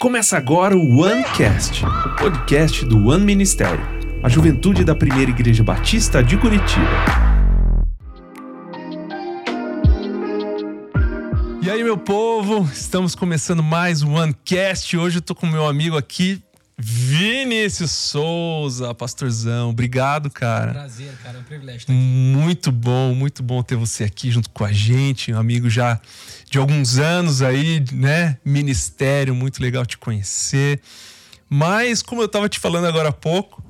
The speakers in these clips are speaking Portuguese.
Começa agora o OneCast, o podcast do One Ministério, a juventude da primeira igreja batista de Curitiba. E aí, meu povo, estamos começando mais um OneCast. Hoje eu tô com meu amigo aqui, Vinícius Souza, pastorzão. Obrigado, cara. Prazer, cara, é um privilégio estar aqui. Muito bom, muito bom ter você aqui junto com a gente, um amigo já de alguns anos aí, né? Ministério, muito legal te conhecer. Mas, como eu estava te falando agora há pouco,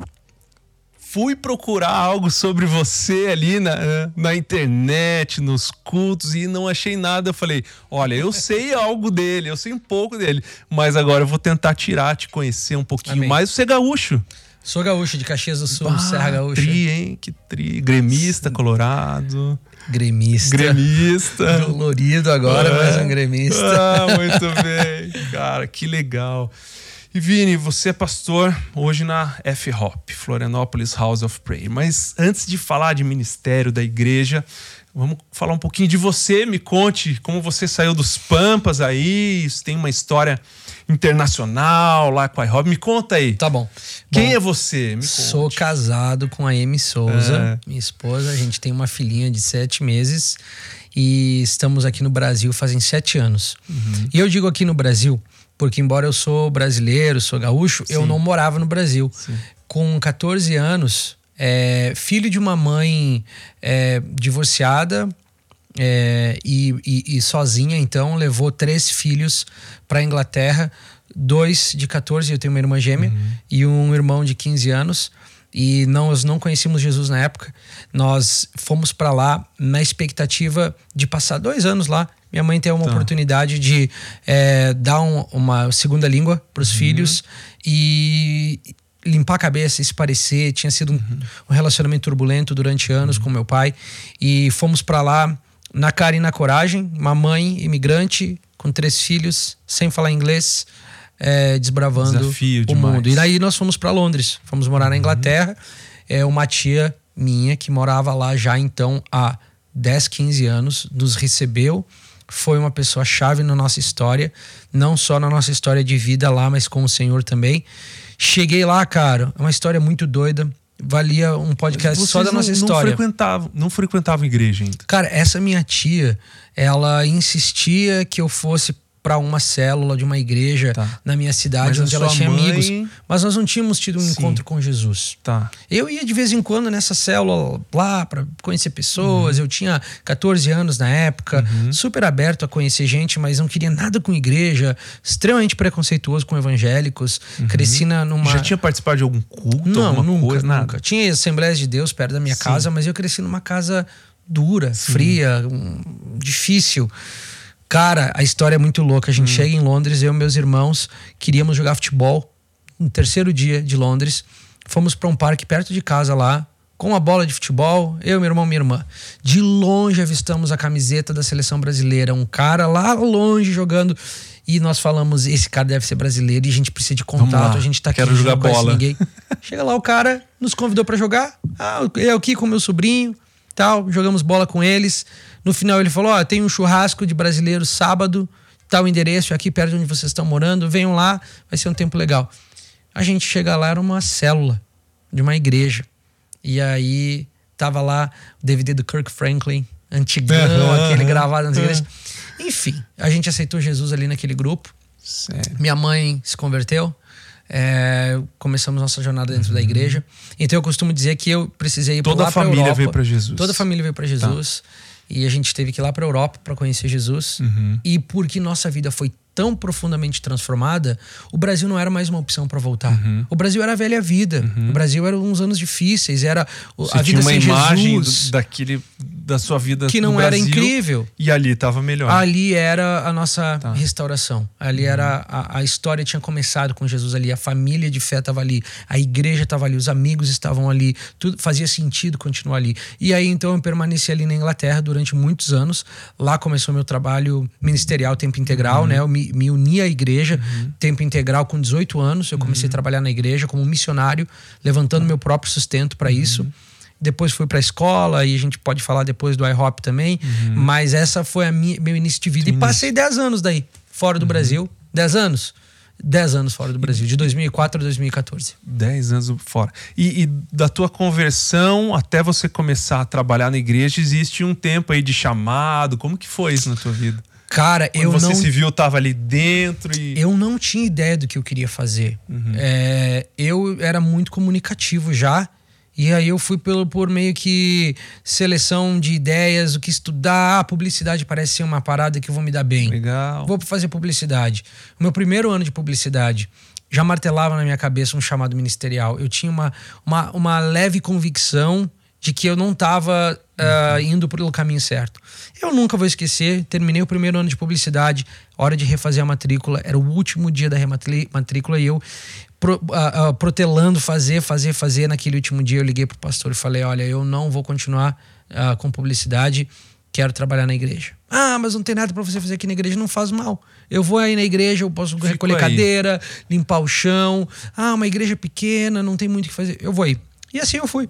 fui procurar algo sobre você ali na, na internet, nos cultos, e não achei nada. Eu falei: olha, eu sei algo dele, eu sei um pouco dele, mas agora eu vou tentar tirar, te conhecer um pouquinho Amém. mais. Você é gaúcho. Sou gaúcho de Caxias do Sul, Ah, Serra Gaúcha. Tri, hein? Que tri. Gremista, colorado. Gremista. Gremista. Dolorido agora, mas um gremista. Ah, muito bem. Cara, que legal. E Vini, você é pastor hoje na F-Hop, Florianópolis House of Prayer. Mas antes de falar de ministério da igreja, vamos falar um pouquinho de você. Me conte como você saiu dos Pampas aí. Tem uma história internacional lá com a I-Hop. Me conta aí. Tá bom. Quem Bom, é você? Me Sou conte. casado com a Amy Souza, É. minha esposa. A gente tem uma filhinha de sete meses e estamos aqui no Brasil fazem sete anos. Uhum. E eu digo aqui no Brasil porque, embora eu sou brasileiro, sou gaúcho, eu não morava no Brasil. Com 14 anos, é, filho de uma mãe é, divorciada, é, e, e- e sozinha, então, levou três filhos para Inglaterra, dois de 14, eu tenho uma irmã gêmea, e um irmão de 15 anos. E nós não conhecíamos Jesus na época. Nós fomos para lá na expectativa de passar dois anos lá. Minha mãe tem uma Tá. oportunidade de é, dar um- uma segunda língua para os filhos e limpar a cabeça, se parecer. Tinha sido um, um relacionamento turbulento durante anos com meu pai. E fomos para lá na cara e na coragem. Uma mãe imigrante com três filhos, sem falar inglês, é, desbravando Desafio o demais. mundo. E daí nós fomos para Londres. Fomos morar na Inglaterra. É uma tia minha que morava lá já então há 10, 15 anos, nos recebeu. Foi uma pessoa chave na nossa história, não só na nossa história de vida lá, mas com o Senhor também. Cheguei lá, cara, é uma história muito doida. Valia um podcast só da nossa não, história. Não frequentavam, não frequentavam igreja ainda. Cara, essa minha tia, ela insistia que eu fosse pra uma célula de uma igreja Tá. na minha cidade, Mas onde ela tinha mãe- amigos. Mas nós não tínhamos tido um Sim. encontro com Jesus. Tá. Eu ia de vez em quando nessa célula lá para conhecer pessoas. Uhum. Eu tinha 14 anos na época, super aberto a conhecer gente, mas não queria nada com igreja, extremamente preconceituoso com evangélicos. Cresci na, numa. Uhum. Já tinha participado de algum culto, Não, nunca, coisa? nunca. Nada. Tinha Assembleias de Deus perto da minha casa, mas eu cresci numa casa dura, fria, um, difícil. Cara, a história é muito louca. A Hum. gente chega em Londres, eu e meus irmãos queríamos jogar futebol no terceiro dia de Londres. Fomos para um parque perto de casa lá, com uma bola de futebol, eu, meu irmão minha irmã. De longe avistamos a camiseta da seleção brasileira, um cara lá longe jogando. E nós falamos: esse cara deve ser brasileiro e a gente precisa de contato, a gente tá aqui, quero a jogar bola. ninguém. Chega lá, o cara nos convidou pra jogar. Ah, eu aqui com meu sobrinho, tal, jogamos bola com eles. No final ele falou: Ó, tem um churrasco de brasileiros sábado, tal endereço, é aqui perto de onde vocês estão morando, venham lá, vai ser um tempo legal. A gente chega lá, era uma célula de uma igreja. E aí tava lá o DVD do Kirk Franklin, antigão, Aham, aquele gravado nas igrejas. Enfim, a gente aceitou Jesus ali naquele grupo. Sério. Minha mãe se converteu. É, começamos nossa jornada dentro da igreja. Então eu costumo dizer que eu precisei ir Toda lá a família Europa. veio pra Jesus. Toda a família veio para Jesus. E a gente teve que ir lá para Europa para conhecer Jesus. Uhum. E porque nossa vida foi tão profundamente transformada, o Brasil não era mais uma opção para voltar. Uhum. O Brasil era a velha vida. O Brasil era uns anos difíceis, era Você a tinha vida uma sem imagem Jesus, do- daquele da sua vida que não era Brasil, incrível. E ali tava melhor. Ali era a nossa Tá. restauração. Ali era a, a história tinha começado com Jesus ali, a família de fé estava ali, a igreja estava ali, os amigos estavam ali, tudo fazia sentido continuar ali. E aí então eu permaneci ali na Inglaterra durante muitos anos. Lá começou meu trabalho ministerial tempo integral, né? Eu me, me uni à igreja tempo integral com 18 anos. Eu comecei a trabalhar na igreja como missionário, levantando meu próprio sustento para isso. Depois fui para a escola e a gente pode falar depois do IHOP também. Mas essa foi a minha, meu início de vida. E passei 10 anos daí, fora do Brasil. 10 anos. 10 anos fora do Brasil, de 2004 a 2014. 10 anos fora. E, e, da tua conversão até você começar a trabalhar na igreja, existe um tempo aí de chamado. Como que foi isso na tua vida? Cara, Quando eu você não. se viu, tava ali dentro e. Eu não tinha ideia do que eu queria fazer. Uhum. É, eu era muito comunicativo já. E aí eu fui pelo, por meio que seleção de ideias, o que estudar. Ah, publicidade parece ser uma parada que eu vou me dar bem. Legal. Vou fazer publicidade. O meu primeiro ano de publicidade já martelava na minha cabeça um chamado ministerial. Eu tinha uma, uma, uma leve convicção de que eu não estava uh, uhum. indo pelo caminho certo. Eu nunca vou esquecer, terminei o primeiro ano de publicidade, hora de refazer a matrícula, era o último dia da rematrícula e eu pro, uh, uh, protelando fazer, fazer, fazer. Naquele último dia eu liguei pro pastor e falei: Olha, eu não vou continuar com publicidade, quero trabalhar na igreja. Ah, mas não tem nada para você fazer aqui na igreja, não faz mal. Eu vou aí na igreja, eu posso Fico recolher aí. cadeira, limpar o chão. Ah, uma igreja pequena, não tem muito o que fazer. Eu vou aí. E assim eu fui.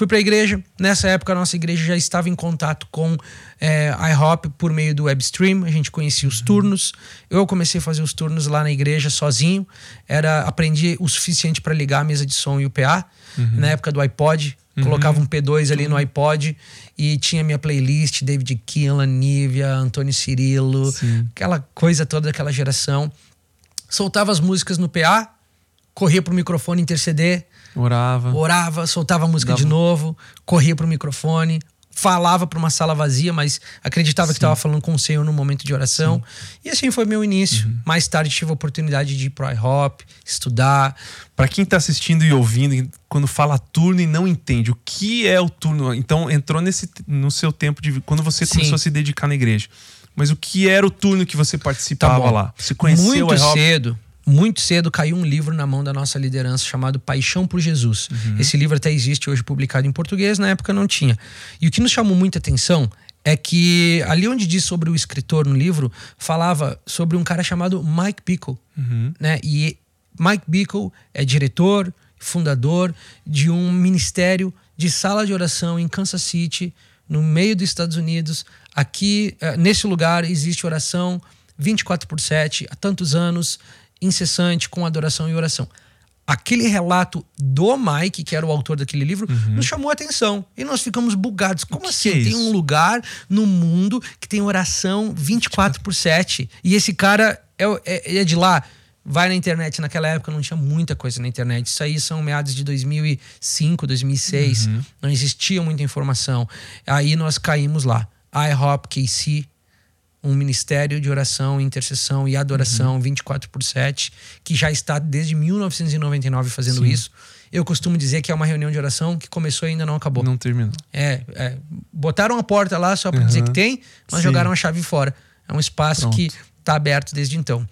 Fui para a igreja. Nessa época, a nossa igreja já estava em contato com é, IHOP por meio do webstream. A gente conhecia os turnos. Eu comecei a fazer os turnos lá na igreja sozinho. Era aprendi o suficiente para ligar a mesa de som e o PA. Uhum. Na época do iPod, uhum. colocava um P2 ali no iPod e tinha minha playlist: David Keelan, Nívia, Antônio Cirilo, Sim. aquela coisa toda daquela geração. Soltava as músicas no PA, corria pro microfone interceder Orava. Orava, soltava a música Dava. de novo, corria pro microfone, falava para uma sala vazia, mas acreditava Sim. que estava falando com o Senhor no momento de oração. Sim. E assim foi meu início. Uhum. Mais tarde tive a oportunidade de ir pro iHop, estudar. Para quem está assistindo e ouvindo, quando fala turno e não entende o que é o turno, então entrou nesse no seu tempo de quando você Sim. começou a se dedicar na igreja. Mas o que era o turno que você participava tá lá? Você conheceu Muito cedo muito cedo caiu um livro na mão da nossa liderança chamado Paixão por Jesus. Uhum. Esse livro até existe hoje publicado em português, na época não tinha. E o que nos chamou muita atenção é que ali onde diz sobre o escritor no livro, falava sobre um cara chamado Mike Bickle. Uhum. Né? E Mike Bickle é diretor, fundador de um ministério de sala de oração em Kansas City, no meio dos Estados Unidos. Aqui, eh, nesse lugar, existe oração 24 por 7 há tantos anos incessante com adoração e oração. Aquele relato do Mike, que era o autor daquele livro, uhum. nos chamou a atenção. E nós ficamos bugados. Como assim? É tem um lugar no mundo que tem oração 24 por 7. E esse cara é, é, é de lá vai na internet. Naquela época não tinha muita coisa na internet. Isso aí são meados de 2005, 2006. Uhum. Não existia muita informação. Aí nós caímos lá. IHOP KC, um ministério de oração, intercessão e adoração uhum. 24 por 7, que já está desde 1999 fazendo Sim. isso. Eu costumo dizer que é uma reunião de oração que começou e ainda não acabou. Não terminou. É, é botaram a porta lá só para uhum. dizer que tem, mas Sim. jogaram a chave fora. É um espaço Pronto. que está aberto desde então.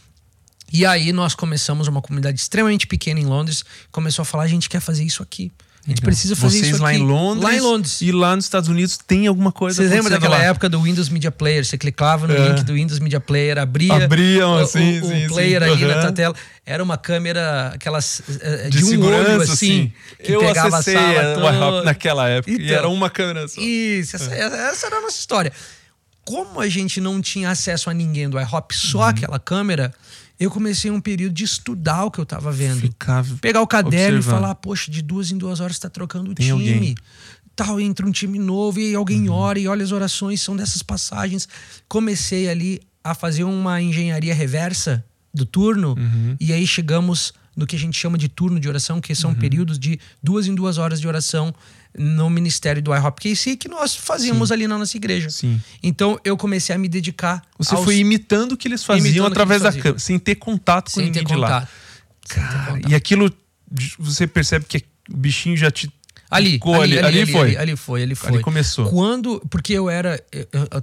E aí nós começamos uma comunidade extremamente pequena em Londres, começou a falar, a gente quer fazer isso aqui. A gente precisa fazer Vocês isso lá aqui. em Londres. Lá em Londres. E lá nos Estados Unidos tem alguma coisa Você lembra daquela lá? época do Windows Media Player? Você clicava no é. link do Windows Media Player, abria Abriam, o, assim, o, sim, o player sim. ali uhum. na tua tela. Era uma câmera, aquelas de, de um olho assim, assim que Eu pegava a sala toda. naquela época então, e era uma câmera só. Isso, essa, é. essa era a nossa história. Como a gente não tinha acesso a ninguém do iHop, só uhum. aquela câmera, eu comecei um período de estudar o que eu tava vendo. Ficava Pegar o caderno observando. e falar, poxa, de duas em duas horas está trocando o Tem time. Alguém. Tal, entra um time novo e alguém uhum. ora e olha as orações, são dessas passagens. Comecei ali a fazer uma engenharia reversa do turno uhum. e aí chegamos no que a gente chama de turno de oração, que são uhum. períodos de duas em duas horas de oração no ministério do IHOP KC que nós fazíamos Sim. ali na nossa igreja. Sim. Então eu comecei a me dedicar. Você aos... foi imitando o que eles faziam através da câmera, sem ter contato sem com ninguém de lá. Cara, e aquilo você percebe que o bichinho já te Ali, ali, ali, foi. Ali, foi, ali foi. Ali começou. Quando, porque eu era,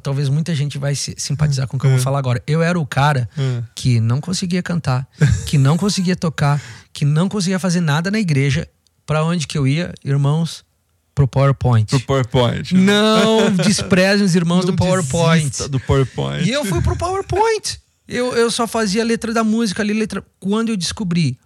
talvez muita gente vai se simpatizar com o que eu vou é. falar agora. Eu era o cara é. que não conseguia cantar, que não conseguia tocar, que não conseguia fazer nada na igreja. Para onde que eu ia, irmãos? Pro PowerPoint. Pro PowerPoint. Não desprezem os irmãos Não do PowerPoint. Do PowerPoint. E eu fui pro PowerPoint. Eu, eu só fazia letra da música ali, letra. Quando eu descobri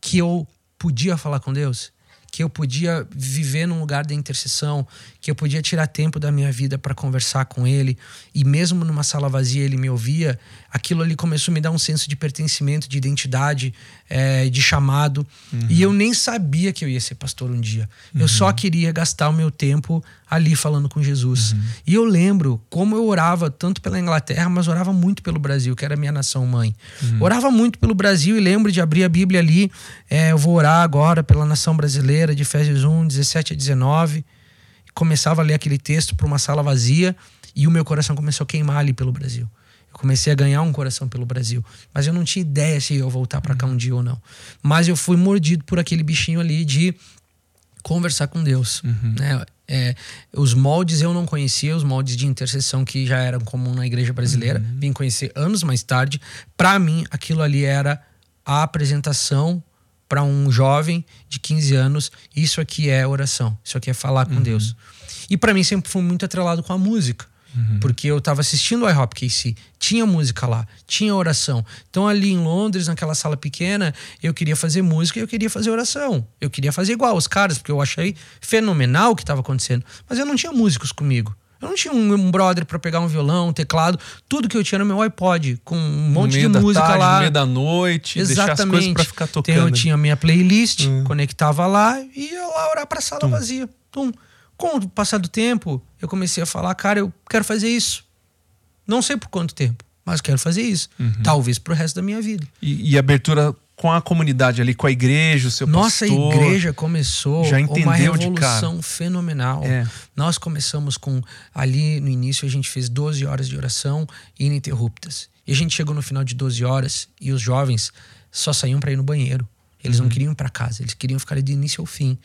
que eu podia falar com Deus, que eu podia viver num lugar da intercessão, que eu podia tirar tempo da minha vida para conversar com ele, e mesmo numa sala vazia ele me ouvia, aquilo ali começou a me dar um senso de pertencimento, de identidade, é, de chamado. Uhum. E eu nem sabia que eu ia ser pastor um dia. Uhum. Eu só queria gastar o meu tempo ali falando com Jesus. Uhum. E eu lembro como eu orava tanto pela Inglaterra, mas orava muito pelo Brasil, que era a minha nação mãe. Uhum. Orava muito pelo Brasil e lembro de abrir a Bíblia ali. É, eu vou orar agora pela nação brasileira, de Efésios 1, 17 a 19. Começava a ler aquele texto para uma sala vazia e o meu coração começou a queimar ali pelo Brasil. Eu comecei a ganhar um coração pelo Brasil. Mas eu não tinha ideia se eu voltar para cá um dia ou não. Mas eu fui mordido por aquele bichinho ali de conversar com Deus. Uhum. Né? É, os moldes eu não conhecia, os moldes de intercessão que já eram comum na igreja brasileira. Uhum. Vim conhecer anos mais tarde. Para mim, aquilo ali era a apresentação para um jovem de 15 anos. Isso aqui é oração. Isso aqui é falar com uhum. Deus. E para mim sempre foi muito atrelado com a música. Uhum. Porque eu estava assistindo o iHop KC, tinha música lá, tinha oração. Então, ali em Londres, naquela sala pequena, eu queria fazer música e eu queria fazer oração. Eu queria fazer igual os caras, porque eu achei fenomenal o que estava acontecendo. Mas eu não tinha músicos comigo. Eu não tinha um, um brother para pegar um violão, um teclado. Tudo que eu tinha no meu iPod, com um monte de música tarde, lá. No meio da noite, Exatamente. deixar as coisas pra ficar tocando. Então eu tinha minha playlist, hum. conectava lá e ia lá orar pra sala Tum. vazia. Tum. Com o passar do tempo, eu comecei a falar, cara, eu quero fazer isso. Não sei por quanto tempo, mas quero fazer isso. Uhum. Talvez pro resto da minha vida. E, e, abertura com a comunidade ali, com a igreja, o seu Nossa pastor. Nossa igreja começou já entendeu uma revolução fenomenal. É. Nós começamos com, ali no início, a gente fez 12 horas de oração ininterruptas. E a gente chegou no final de 12 horas e os jovens só saíam para ir no banheiro. Eles uhum. não queriam ir para casa, eles queriam ficar ali de início ao fim.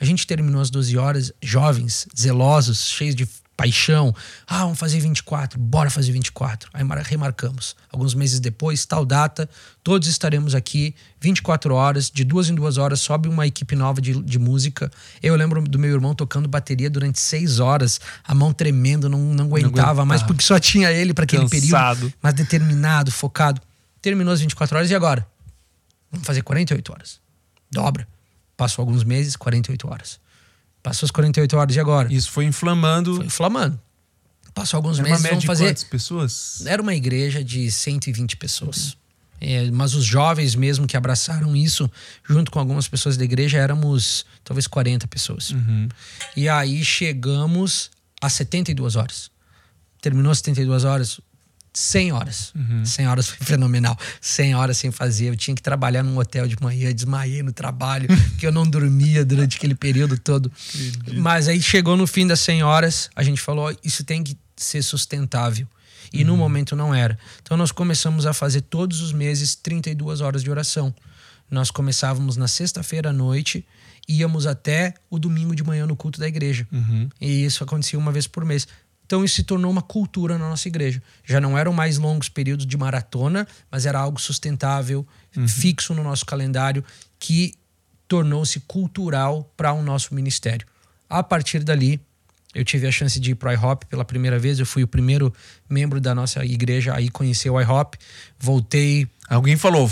A gente terminou às 12 horas, jovens, zelosos, cheios de paixão. Ah, vamos fazer 24, bora fazer 24. Aí remarcamos. Alguns meses depois, tal data, todos estaremos aqui 24 horas, de duas em duas horas, sobe uma equipe nova de, de música. Eu lembro do meu irmão tocando bateria durante seis horas, a mão tremendo, não, não, aguentava, não mais, porque só tinha ele para aquele Cansado. período. Mas determinado, focado. Terminou as 24 horas e agora? Vamos fazer 48 horas. Dobra. Passou alguns meses, 48 horas. Passou as 48 horas e agora? Isso foi inflamando. Foi inflamando. Passou alguns Era meses, uma vamos fazer. Quantas pessoas? Era uma igreja de 120 pessoas. É, mas os jovens mesmo que abraçaram isso, junto com algumas pessoas da igreja, éramos talvez 40 pessoas. Uhum. E aí chegamos a 72 horas. Terminou as 72 horas, 100 horas. Uhum. 100 horas foi fenomenal. 100 horas sem fazer. Eu tinha que trabalhar num hotel de manhã, desmaiei no trabalho, que eu não dormia durante aquele período todo. Acredito. Mas aí chegou no fim das 100 horas, a gente falou: isso tem que ser sustentável. E uhum. no momento não era. Então nós começamos a fazer todos os meses 32 horas de oração. Nós começávamos na sexta-feira à noite, íamos até o domingo de manhã no culto da igreja. Uhum. E isso acontecia uma vez por mês. Então isso se tornou uma cultura na nossa igreja. Já não eram mais longos períodos de maratona, mas era algo sustentável, uhum. fixo no nosso calendário, que tornou-se cultural para o nosso ministério. A partir dali, eu tive a chance de ir para o IHOP pela primeira vez. Eu fui o primeiro membro da nossa igreja a ir conhecer o IHOP. Voltei. Alguém falou,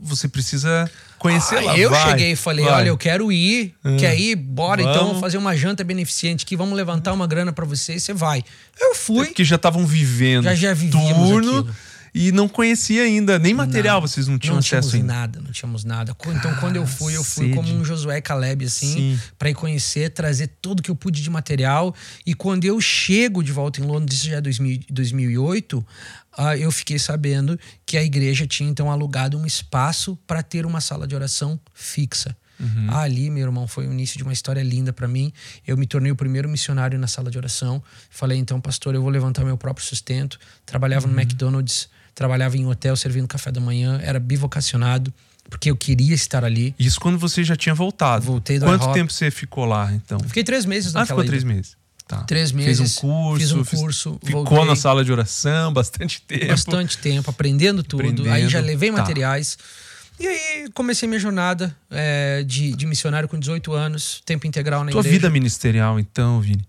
você precisa conhecer ah, lá. Eu vai, cheguei e falei: vai. olha, eu quero ir. Hum, quer ir? Bora então, vamos. então fazer uma janta beneficente aqui, vamos levantar uma grana para você e você vai. Eu fui. Porque já estavam vivendo. Já já turno. Aquilo. E não conhecia ainda, nem material não, vocês não tinham não acesso ainda. nada, não tínhamos nada. Então quando eu fui, eu fui como um Josué Caleb assim, para ir conhecer, trazer tudo que eu pude de material. E quando eu chego de volta em Londres, isso já é 2000, 2008, uh, eu fiquei sabendo que a igreja tinha então alugado um espaço para ter uma sala de oração fixa. Uhum. Ah, ali, meu irmão, foi o início de uma história linda para mim. Eu me tornei o primeiro missionário na sala de oração. Falei, então, pastor, eu vou levantar meu próprio sustento. Trabalhava uhum. no McDonald's, trabalhava em hotel servindo café da manhã, era bivocacionado porque eu queria estar ali. Isso quando você já tinha voltado. Voltei do Quanto tempo você ficou lá, então? Fiquei três meses naquela Ah, ficou três meses. Tá. Três meses. Fez um curso. Fiz um curso. Ficou voltei, na sala de oração bastante tempo. Bastante tempo, aprendendo tudo. Aprendendo. Aí já levei tá. materiais. E aí comecei minha jornada é, de, de, missionário com 18 anos, tempo integral na Tua igreja. vida ministerial, então, Vini,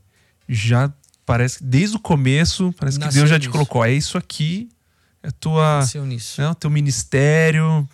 já parece que desde o começo, parece Nasceu que Deus já te colocou. É isso aqui, é tua. Nasceu nisso. É o teu ministério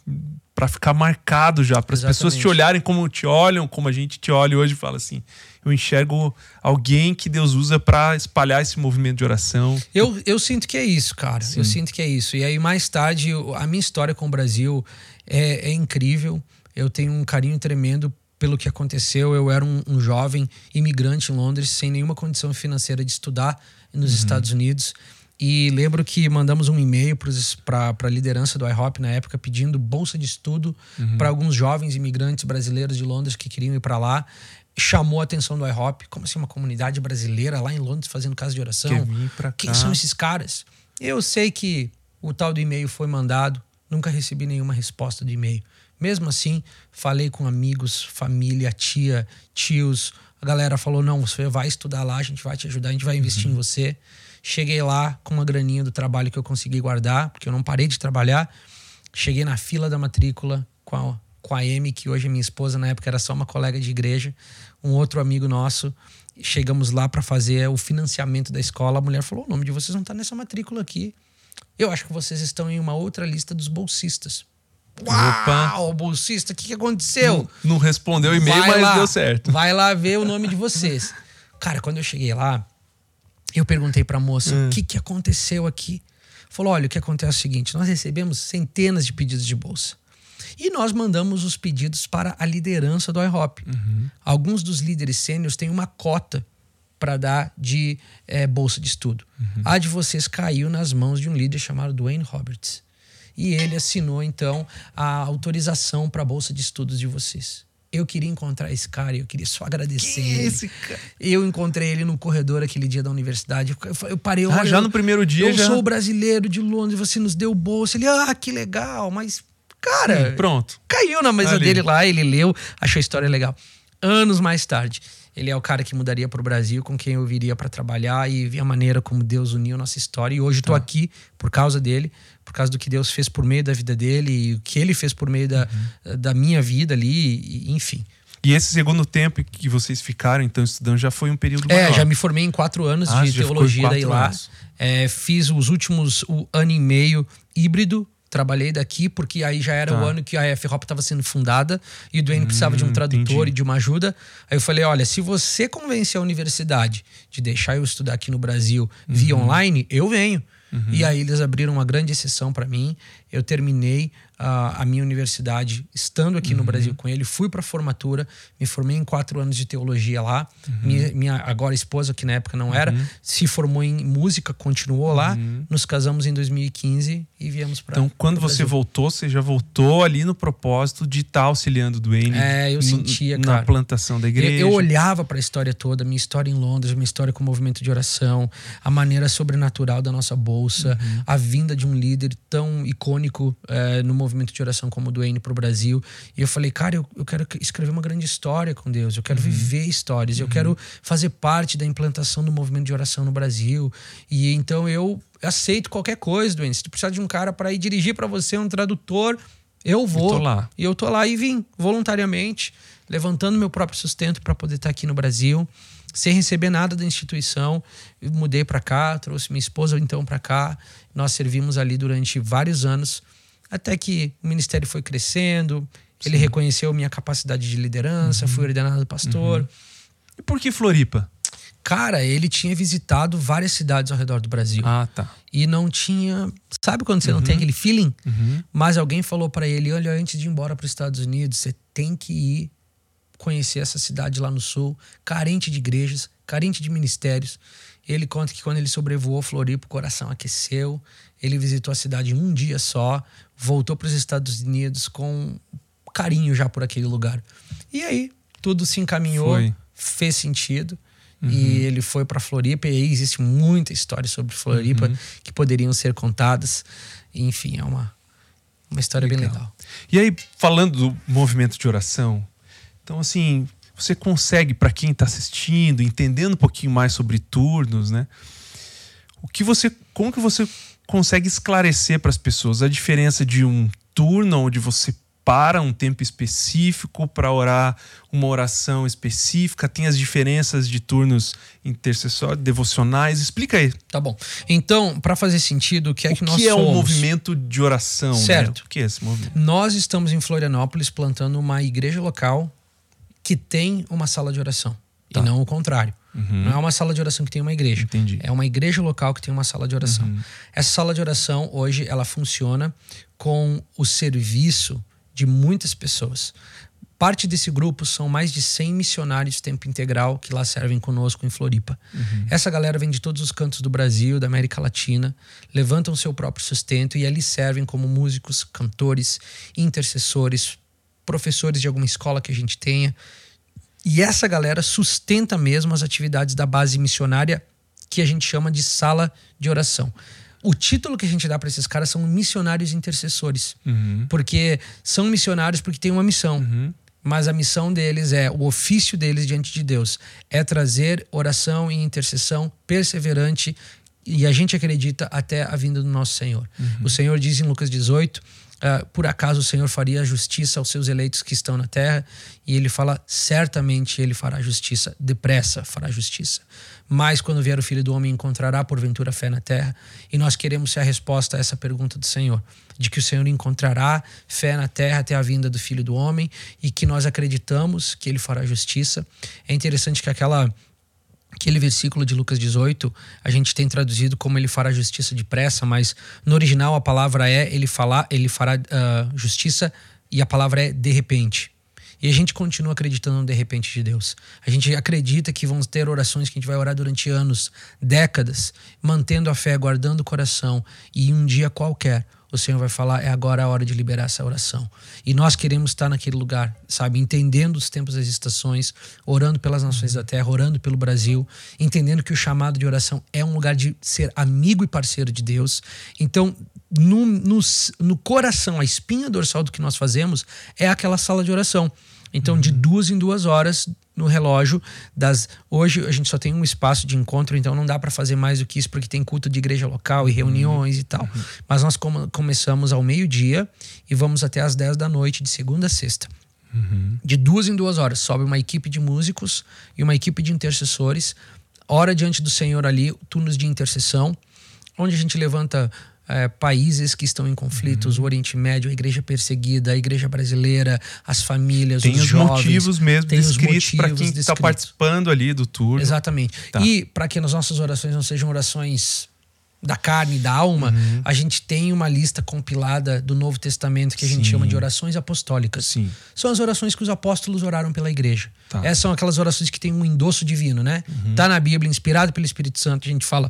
para ficar marcado já, para as pessoas te olharem como te olham, como a gente te olha hoje e fala assim: eu enxergo alguém que Deus usa para espalhar esse movimento de oração. Eu, eu sinto que é isso, cara. Sim. Eu sinto que é isso. E aí, mais tarde, a minha história com o Brasil é, é incrível. Eu tenho um carinho tremendo pelo que aconteceu. Eu era um, um jovem imigrante em Londres, sem nenhuma condição financeira de estudar nos uhum. Estados Unidos. E lembro que mandamos um e-mail para a liderança do IHOP na época pedindo bolsa de estudo uhum. para alguns jovens imigrantes brasileiros de Londres que queriam ir para lá. Chamou a atenção do IHOP, como assim uma comunidade brasileira lá em Londres fazendo casa de oração? Quem são esses caras? Eu sei que o tal do e-mail foi mandado, nunca recebi nenhuma resposta do e-mail. Mesmo assim, falei com amigos, família, tia, tios. A galera falou: não, você vai estudar lá, a gente vai te ajudar, a gente vai investir uhum. em você. Cheguei lá com uma graninha do trabalho que eu consegui guardar, porque eu não parei de trabalhar. Cheguei na fila da matrícula com a, com a Amy, que hoje é minha esposa, na época era só uma colega de igreja, um outro amigo nosso. Chegamos lá para fazer o financiamento da escola. A mulher falou: o nome de vocês não está nessa matrícula aqui. Eu acho que vocês estão em uma outra lista dos bolsistas. Uau, Opa. bolsista, o que, que aconteceu? Não, não respondeu o e-mail, mas lá, deu certo. Vai lá ver o nome de vocês. Cara, quando eu cheguei lá, eu perguntei para a moça hum. o que, que aconteceu aqui. Falou: olha, o que acontece é o seguinte: nós recebemos centenas de pedidos de bolsa. E nós mandamos os pedidos para a liderança do IHOP. Uhum. Alguns dos líderes sêniores têm uma cota para dar de é, bolsa de estudo. Uhum. A de vocês caiu nas mãos de um líder chamado Dwayne Roberts. E ele assinou, então, a autorização para a bolsa de estudos de vocês. Eu queria encontrar esse cara e eu queria só agradecer. Quem é esse cara? Eu encontrei ele no corredor aquele dia da universidade. Eu, parei. Ah, já no primeiro dia? Eu já... sou brasileiro de Londres, você nos deu bolsa. Ele, ah, que legal, mas, cara. Sim, pronto. Caiu na mesa Ali. dele lá, ele leu, achou a história legal. Anos mais tarde, ele é o cara que mudaria para o Brasil, com quem eu viria para trabalhar e vi a maneira como Deus uniu nossa história. E hoje estou tá. aqui por causa dele, por causa do que Deus fez por meio da vida dele e o que ele fez por meio da, uhum. da minha vida ali, e, enfim. E esse segundo tempo que vocês ficaram, então, estudando, já foi um período É, já me formei em quatro anos ah, de teologia daí lá. É, fiz os últimos o ano e meio híbrido, trabalhei daqui, porque aí já era tá. o ano que a F-Hop estava sendo fundada e o Duane hum, precisava de um tradutor entendi. e de uma ajuda. Aí eu falei: olha, se você convencer a universidade de deixar eu estudar aqui no Brasil uhum. via online, eu venho. Uhum. E aí eles abriram uma grande exceção para mim. Eu terminei a, a minha universidade estando aqui uhum. no Brasil com ele, fui para formatura, me formei em quatro anos de teologia lá. Uhum. Minha, minha, agora esposa, que na época não era, uhum. se formou em música, continuou lá. Uhum. Nos casamos em 2015 e viemos para. Então, quando você voltou, você já voltou ali no propósito de estar tá auxiliando o Duane. É, eu sentia, na cara. plantação da igreja. Eu, eu olhava para a história toda, minha história em Londres, minha história com o movimento de oração, a maneira sobrenatural da nossa bolsa, uhum. a vinda de um líder tão icônico é, no movimento de oração como o do para o Brasil. E eu falei, cara, eu, eu quero escrever uma grande história com Deus, eu quero uhum. viver histórias, uhum. eu quero fazer parte da implantação do movimento de oração no Brasil. E então eu aceito qualquer coisa, Duane. Se tu precisar de um cara para ir dirigir para você, um tradutor, eu vou. Eu lá. E eu tô lá e vim voluntariamente, levantando meu próprio sustento para poder estar tá aqui no Brasil sem receber nada da instituição. Eu mudei para cá, trouxe minha esposa então para cá. Nós servimos ali durante vários anos até que o ministério foi crescendo, Sim. ele reconheceu minha capacidade de liderança, uhum. fui ordenado pastor. Uhum. E por que Floripa? Cara, ele tinha visitado várias cidades ao redor do Brasil. Ah, tá. E não tinha. Sabe quando você uhum. não tem uhum. aquele feeling? Uhum. Mas alguém falou para ele: olha, antes de ir embora para os Estados Unidos, você tem que ir conhecer essa cidade lá no sul, carente de igrejas, carente de ministérios. Ele conta que quando ele sobrevoou Floripa, o coração aqueceu. Ele visitou a cidade um dia só, voltou para os Estados Unidos com carinho já por aquele lugar. E aí, tudo se encaminhou, foi. fez sentido. Uhum. E ele foi para Floripa, e aí existe muita história sobre Floripa uhum. que poderiam ser contadas. Enfim, é uma, uma história legal. bem legal. E aí, falando do movimento de oração, então, assim, você consegue, para quem está assistindo, entendendo um pouquinho mais sobre turnos, né? O que você, como que você consegue esclarecer para as pessoas a diferença de um turno onde você separa um tempo específico para orar uma oração específica? Tem as diferenças de turnos intercessórios, devocionais? Explica aí. Tá bom. Então, para fazer sentido, o que é o que nós que é somos? o movimento de oração? né? Certo. O que é esse movimento? Nós estamos em Florianópolis plantando uma igreja local que tem uma sala de oração. Tá. E não o contrário. Não é uma sala de oração que tem uma igreja. Entendi. É uma igreja local que tem uma sala de oração. Essa sala de oração hoje ela funciona com o serviço de muitas pessoas. Parte desse grupo são mais de 100 missionários tempo integral que lá servem conosco em Floripa. Essa galera vem de todos os cantos do Brasil, da América Latina, levantam seu próprio sustento e ali servem como músicos, cantores, intercessores, professores de alguma escola que a gente tenha. E essa galera sustenta mesmo as atividades da base missionária que a gente chama de sala de oração. O título que a gente dá para esses caras são missionários intercessores, porque são missionários porque têm uma missão. Mas a missão deles é, o ofício deles diante de Deus é trazer oração e intercessão perseverante e a gente acredita até a vinda do nosso Senhor. O Senhor diz em Lucas 18 ah, por acaso o Senhor faria justiça aos seus eleitos que estão na terra? E ele fala: certamente ele fará justiça, depressa fará justiça. Mas quando vier o filho do homem, encontrará porventura fé na terra? E nós queremos ser a resposta a essa pergunta do Senhor: de que o Senhor encontrará fé na terra até a vinda do filho do homem e que nós acreditamos que ele fará justiça. É interessante que aquela aquele versículo de Lucas 18, a gente tem traduzido como ele fará justiça depressa, mas no original a palavra é ele falar, ele fará uh, justiça e a palavra é de repente. E a gente continua acreditando no de repente de Deus. A gente acredita que vamos ter orações que a gente vai orar durante anos, décadas, mantendo a fé, guardando o coração e um dia qualquer o Senhor vai falar, é agora a hora de liberar essa oração. E nós queremos estar naquele lugar, sabe? Entendendo os tempos das estações, orando pelas nações da terra, orando pelo Brasil, entendendo que o chamado de oração é um lugar de ser amigo e parceiro de Deus. Então, no, no, no coração, a espinha dorsal do que nós fazemos é aquela sala de oração. Então, de duas em duas horas no relógio das hoje a gente só tem um espaço de encontro então não dá para fazer mais do que isso porque tem culto de igreja local e reuniões e tal Uhum. mas nós come- começamos ao meio-dia e vamos até às 10 da noite de segunda a sexta Uhum. de duas em duas horas sobe uma equipe de músicos e uma equipe de intercessores ora diante do Senhor ali turnos de intercessão onde a gente levanta eh, países que estão em conflitos, Uhum. o Oriente Médio, a igreja perseguida, a igreja brasileira, as famílias, Tem os, os jovens. motivos mesmo tem os descritos para quem está participando ali do turno. Exatamente. Tá. E para que as nossas orações não sejam orações da carne, da alma, Uhum. a gente tem uma lista compilada do Novo Testamento que a gente Sim. chama de orações apostólicas. Sim. São as orações que os apóstolos oraram pela igreja. Tá. Essas são aquelas orações que têm um endosso divino, né? Uhum. Tá na Bíblia, inspirado pelo Espírito Santo, a gente fala,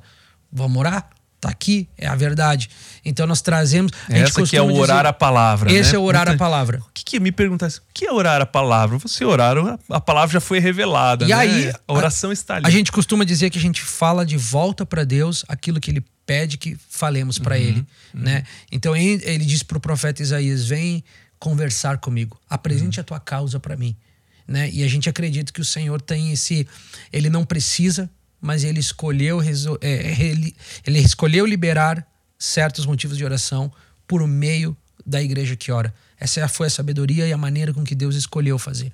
vamos orar? Tá aqui, é a verdade. Então nós trazemos. A Essa que é o orar dizer- a palavra. Esse né? é o orar Muita- a palavra. O que, que me perguntasse? O que é orar a palavra? Você orar, a- a palavra já foi revelada. E né? aí, a oração está ali. A gente costuma dizer que a gente fala de volta para Deus aquilo que ele pede que falemos para ele, né? Então ele diz para o profeta Isaías: "Vem conversar comigo. Apresente a tua causa para mim", né? E a gente acredita que o Senhor tem esse ele não precisa, mas ele escolheu é, ele, ele escolheu liberar certos motivos de oração por meio da igreja que ora. Essa foi a sabedoria e a maneira com que Deus escolheu fazer.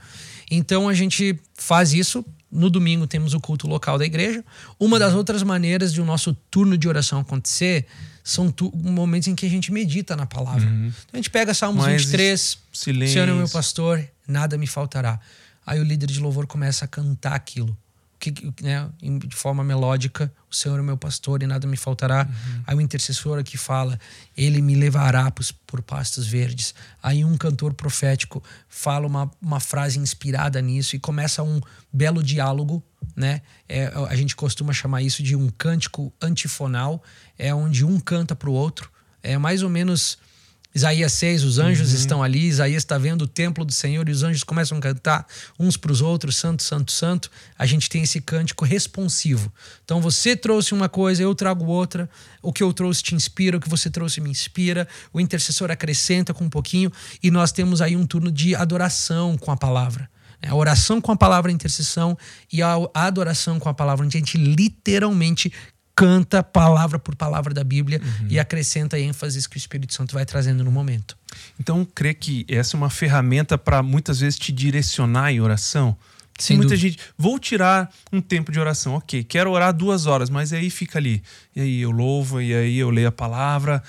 Então a gente faz isso. No domingo temos o culto local da igreja. Uma das outras maneiras de o nosso turno de oração acontecer são momentos em que a gente medita na palavra. Então a gente pega Salmos Mais 23, silêncio. Senhor é o meu pastor, nada me faltará. Aí o líder de louvor começa a cantar aquilo. Que, né, de forma melódica, o Senhor é o meu pastor e nada me faltará. Uhum. Aí o intercessor aqui fala, ele me levará pros- por pastos verdes. Aí um cantor profético fala uma, uma frase inspirada nisso e começa um belo diálogo, né? É, a gente costuma chamar isso de um cântico antifonal, é onde um canta para o outro. É mais ou menos Isaías 6, os anjos Uhum. estão ali, Isaías está vendo o templo do Senhor e os anjos começam a cantar uns para os outros, santo, santo, santo. A gente tem esse cântico responsivo. Então você trouxe uma coisa, eu trago outra. O que eu trouxe te inspira, o que você trouxe me inspira. O intercessor acrescenta com um pouquinho e nós temos aí um turno de adoração com a palavra. É A oração com a palavra, intercessão e a a adoração com a palavra, onde a gente literalmente canta palavra por palavra da Bíblia e acrescenta ênfases que o Espírito Santo vai trazendo no momento. Então, creio que essa é uma ferramenta para muitas vezes te direcionar em oração. Sem muita dúvida. gente, vou tirar um tempo de oração, ok, quero orar duas horas, mas aí fica ali. E aí eu louvo, e aí eu leio a palavra.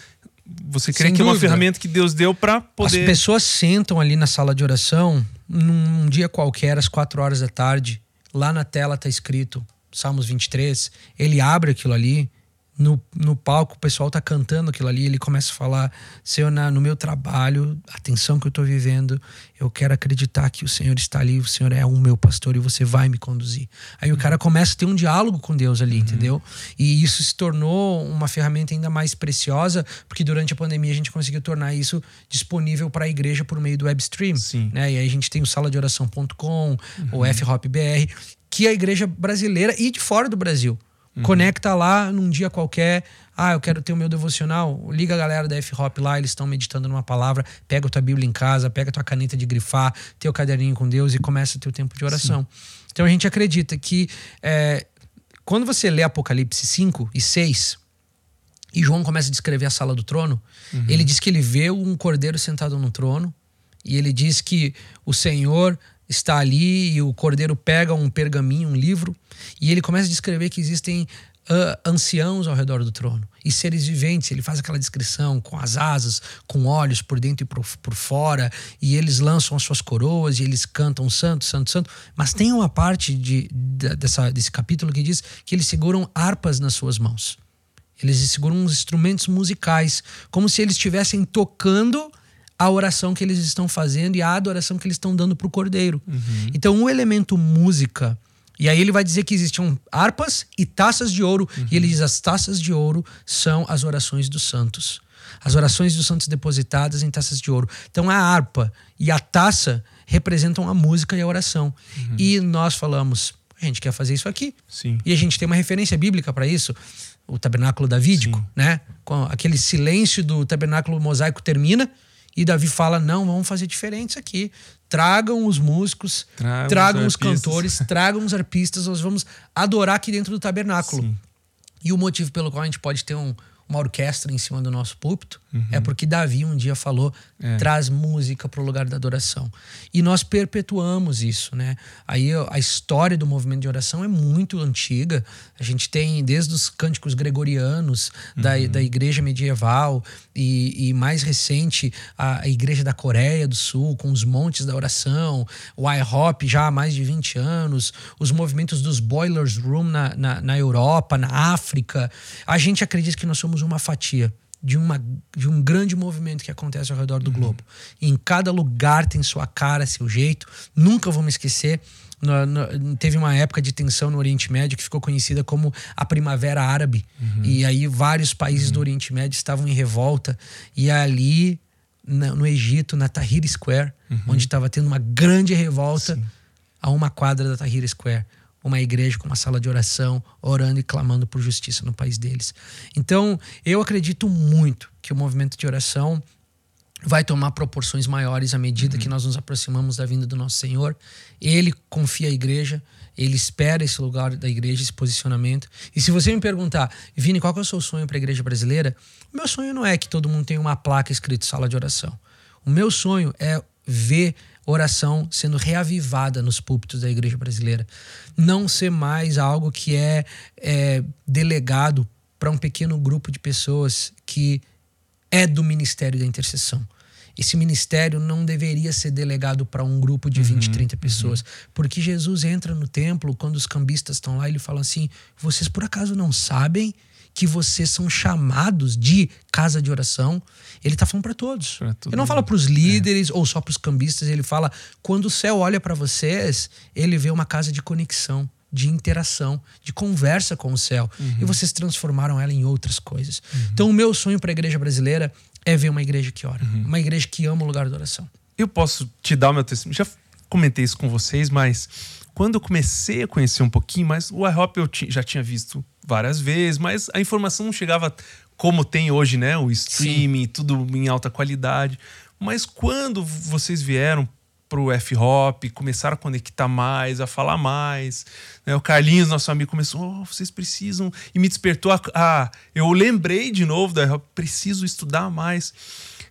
Você crê Sem que é uma dúvida. ferramenta que Deus deu para poder. As pessoas sentam ali na sala de oração, num dia qualquer, às quatro horas da tarde, lá na tela tá escrito Salmos 23, ele abre aquilo ali, no, no palco o pessoal tá cantando aquilo ali, ele começa a falar, Senhor, na- no meu trabalho, a tensão que eu tô vivendo, eu quero acreditar que o Senhor está ali, o Senhor é o meu pastor e você vai me conduzir. Aí o cara começa a ter um diálogo com Deus ali, entendeu? E isso se tornou uma ferramenta ainda mais preciosa, porque durante a pandemia a gente conseguiu tornar isso disponível para a igreja por meio do web stream, Sim. né? E aí a gente tem o saladeoração.com, o FHOPBR, que a igreja brasileira e de fora do Brasil. Conecta lá num dia qualquer. Ah, eu quero ter o meu devocional. Liga a galera da F-Hop lá, eles estão meditando numa palavra. Pega a tua Bíblia em casa, pega a tua caneta de grifar, teu caderninho com Deus e começa o teu tempo de oração. Então a gente acredita que é, quando você lê Apocalipse 5 e 6, e João começa a descrever a sala do trono, ele diz que ele vê um cordeiro sentado no trono, e ele diz que o Senhor está ali e o cordeiro pega um pergaminho, um livro, e ele começa a descrever que existem ah, anciãos ao redor do trono e seres viventes. Ele faz aquela descrição com as asas, com olhos por dentro e por, por fora, e eles lançam as suas coroas e eles cantam santo, santo, santo. Mas tem uma parte de, da- dessa, desse capítulo que diz que eles seguram harpas nas suas mãos. Eles seguram uns instrumentos musicais, como se eles estivessem tocando a oração que eles estão fazendo e a adoração que eles estão dando para o cordeiro. Então, o elemento música. E aí ele vai dizer que existiam harpas e taças de ouro. E ele diz: as taças de ouro são as orações dos santos. As orações dos santos depositadas em taças de ouro. Então a harpa e a taça representam a música e a oração. E nós falamos: a gente quer fazer isso aqui. Sim. E a gente tem uma referência bíblica para isso, o tabernáculo davídico, né? Com aquele silêncio do tabernáculo mosaico termina e Davi fala: "Não, vamos fazer diferente isso aqui. Tragam os músicos, Tragam tragam os os arpistas." cantores, tragam os arpistas, nós vamos adorar aqui dentro do tabernáculo". E o motivo pelo qual a gente pode ter um- uma orquestra em cima do nosso púlpito é porque Davi um dia falou: É. traz música para o lugar da adoração. E nós perpetuamos isso, né? Aí a história do movimento de oração é muito antiga. A gente tem desde os cânticos gregorianos da, da igreja medieval e, e mais recente a, a igreja da Coreia do Sul com os montes da oração, o IHOP já há mais de 20 anos, os movimentos dos Boilers Room na, na, na Europa, na África. A gente acredita que nós somos uma fatia de, uma, de um grande movimento que acontece ao redor do globo. Em cada lugar tem sua cara, seu jeito. Nunca vou me esquecer. no- no- teve uma época de tensão no Oriente Médio que ficou conhecida como a Primavera Árabe. E aí vários países do Oriente Médio estavam em revolta. E ali, na- no Egito, na Tahrir Square, onde estava tendo uma grande revolta, a uma quadra da Tahrir Square uma igreja com uma sala de oração, orando e clamando por justiça no país deles. Então, eu acredito muito que o movimento de oração vai tomar proporções maiores à medida que nós nos aproximamos da vinda do nosso Senhor. Ele confia a igreja, ele espera esse lugar da igreja, esse posicionamento. E se você me perguntar, Vini, qual que é o seu sonho para a igreja brasileira? O meu sonho não é que todo mundo tenha uma placa escrito sala de oração. O meu sonho é ver oração sendo reavivada nos púlpitos da igreja brasileira. Não ser mais algo que é, é delegado para um pequeno grupo de pessoas que é do ministério da intercessão. Esse ministério não deveria ser delegado para um grupo de 20, 30 pessoas. Porque Jesus entra no templo, quando os cambistas estão lá, ele fala assim: vocês por acaso não sabem que vocês são chamados de casa de oração? Ele está falando para todos. Pra ele não fala para os líderes ou só para os cambistas, ele fala: quando o céu olha para vocês, ele vê uma casa de conexão, de interação, de conversa com o céu. E vocês transformaram ela em outras coisas. Então, o meu sonho para a igreja brasileira é ver uma igreja que ora, uma igreja que ama o lugar da oração. Eu posso te dar o meu testemunho. Já comentei isso com vocês, mas quando eu comecei a conhecer um pouquinho mais, o iHop eu já tinha visto várias vezes, mas a informação não chegava como tem hoje, né? O streaming, tudo em alta qualidade. Mas quando vocês vieram pro F-Hop, começaram a conectar mais, a falar mais, né? O Carlinhos, nosso amigo, começou, oh, vocês precisam, e me despertou a, a- eu lembrei de novo da iHop, preciso estudar mais.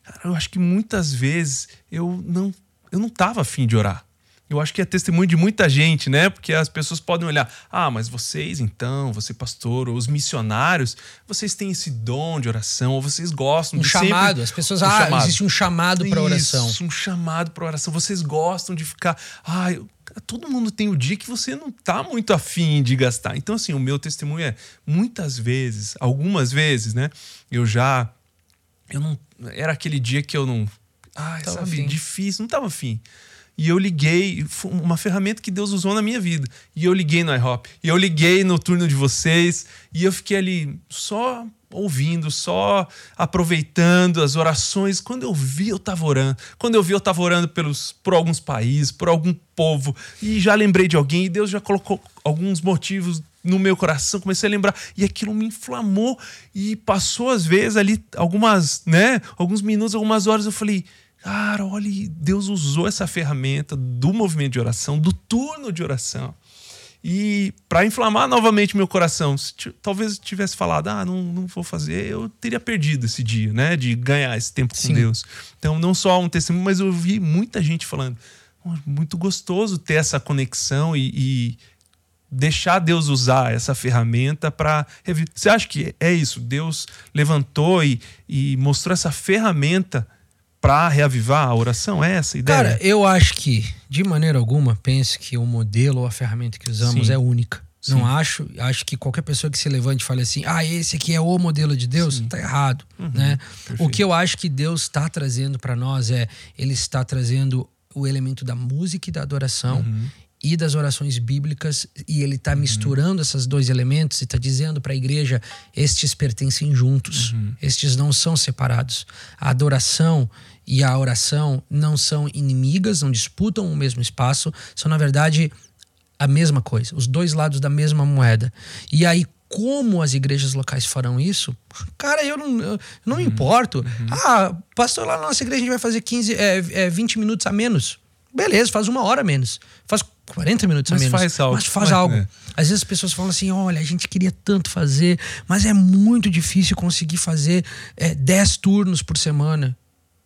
Cara, eu acho que muitas vezes eu não, eu não tava afim de orar. Eu acho que é testemunho de muita gente, né? Porque as pessoas podem olhar, ah, mas vocês então, você pastor, ou os missionários, vocês têm esse dom de oração, ou vocês gostam um de chamado. sempre... As pessoas, um ah, chamado. existe um chamado para oração. Isso, um chamado para oração. Vocês gostam de ficar, ah, eu... todo mundo tem o dia que você não tá muito afim de gastar. Então, assim, o meu testemunho é, muitas vezes, algumas vezes, né? Eu já, eu não, era aquele dia que eu não, ah, sabe, afim. difícil, não tava afim. E eu liguei, uma ferramenta que Deus usou na minha vida. E eu liguei no iHop. E eu liguei no turno de vocês. E eu fiquei ali só ouvindo, só aproveitando as orações. Quando eu vi, eu estava orando. Quando eu vi, eu estava orando pelos, por alguns países, por algum povo. E já lembrei de alguém. E Deus já colocou alguns motivos no meu coração, comecei a lembrar e aquilo me inflamou e passou às vezes ali algumas, né, alguns minutos, algumas horas eu falei, Cara, olha, Deus usou essa ferramenta do movimento de oração, do turno de oração. E para inflamar novamente meu coração, se talvez tivesse falado, ah, não, não vou fazer, eu teria perdido esse dia, né? De ganhar esse tempo Sim. com Deus. Então, não só um testemunho, mas eu vi muita gente falando, muito gostoso ter essa conexão e, e deixar Deus usar essa ferramenta para. Você acha que é isso? Deus levantou e, e mostrou essa ferramenta para reavivar a oração? É essa a ideia? Cara, eu acho que, de maneira alguma, pense que o modelo ou a ferramenta que usamos Sim. é única. Sim. Não acho, acho que qualquer pessoa que se levante e fale assim, ah, esse aqui é o modelo de Deus, Sim. tá errado, uhum, né? O que eu acho que Deus está trazendo para nós é, ele está trazendo o elemento da música e da adoração uhum e das orações bíblicas e ele está uhum. misturando esses dois elementos e está dizendo para a igreja estes pertencem juntos uhum. estes não são separados a adoração e a oração não são inimigas, não disputam o mesmo espaço, são na verdade a mesma coisa, os dois lados da mesma moeda. E aí, como as igrejas locais farão isso? Cara, eu não, eu não uhum, me importo. Uhum. Ah, pastor, lá na nossa igreja a gente vai fazer 15, é, é, 20 minutos a menos. Beleza, faz uma hora a menos. Faz 40 minutos mas a menos. Faz algo. Mas faz mas, algo. É. Às vezes as pessoas falam assim: olha, a gente queria tanto fazer, mas é muito difícil conseguir fazer é, 10 turnos por semana.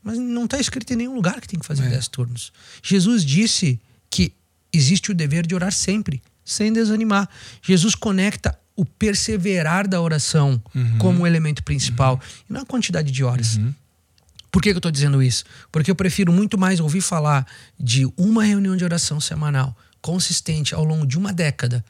Mas não está escrito em nenhum lugar que tem que fazer é. dez turnos. Jesus disse que existe o dever de orar sempre, sem desanimar. Jesus conecta o perseverar da oração uhum. como elemento principal, uhum. e não a quantidade de horas. Uhum. Por que, que eu estou dizendo isso? Porque eu prefiro muito mais ouvir falar de uma reunião de oração semanal, consistente, ao longo de uma década,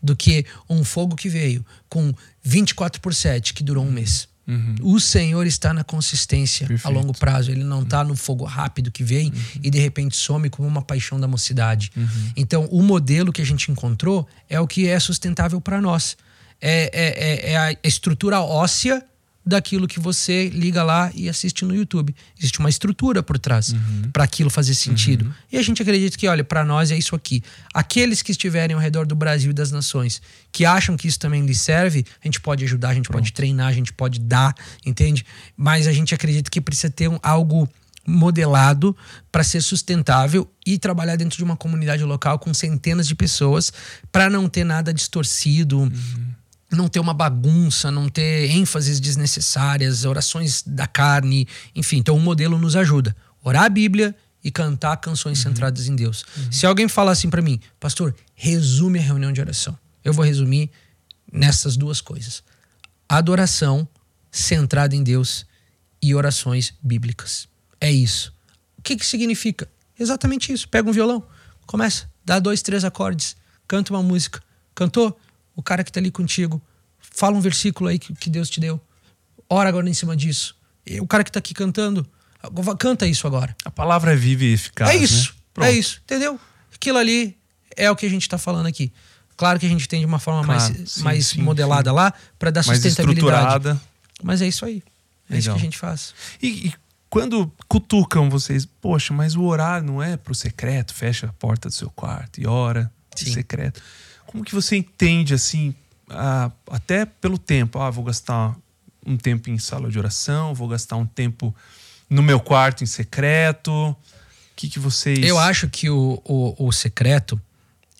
do que um fogo que veio com 24 por 7, que durou um mês. Uhum. O Senhor está na consistência Perfeito. a longo prazo. Ele não está no fogo rápido que vem uhum. e de repente some como uma paixão da mocidade. Uhum. Então, o modelo que a gente encontrou é o que é sustentável para nós. É, é, é, é a estrutura óssea daquilo que você liga lá e assiste no YouTube. Existe uma estrutura por trás uhum. para aquilo fazer sentido. Uhum. E a gente acredita que, olha, para nós é isso aqui. Aqueles que estiverem ao redor do Brasil e das nações que acham que isso também lhes serve, a gente pode ajudar, a gente Pronto. pode treinar, a gente pode dar, entende? Mas a gente acredita que precisa ter um, algo modelado para ser sustentável e trabalhar dentro de uma comunidade local com centenas de pessoas para não ter nada distorcido. Uhum não ter uma bagunça, não ter ênfases desnecessárias, orações da carne, enfim. Então o modelo nos ajuda. Orar a Bíblia e cantar canções uhum. centradas em Deus. Uhum. Se alguém falar assim para mim, pastor, resume a reunião de oração. Eu vou resumir nessas duas coisas: adoração centrada em Deus e orações bíblicas. É isso. O que, que significa? Exatamente isso. Pega um violão, começa, dá dois, três acordes, canta uma música. Cantou? O cara que está ali contigo, fala um versículo aí que, que Deus te deu. Ora agora em cima disso. E o cara que está aqui cantando, canta isso agora. A palavra é viva e eficaz. É isso. Né? É isso. Entendeu? Aquilo ali é o que a gente está falando aqui. Claro que a gente tem de uma forma claro, mais, sim, mais sim, modelada sim. lá para dar mais sustentabilidade. Mas é isso aí. É Legal. isso que a gente faz. E, e, quando cutucam vocês, poxa, mas o orar não é pro secreto, fecha a porta do seu quarto e ora secreto. Como que você entende, assim, a, até pelo tempo? Ah, vou gastar um tempo em sala de oração, vou gastar um tempo no meu quarto em secreto. O que, que vocês. Eu acho que o, o, o secreto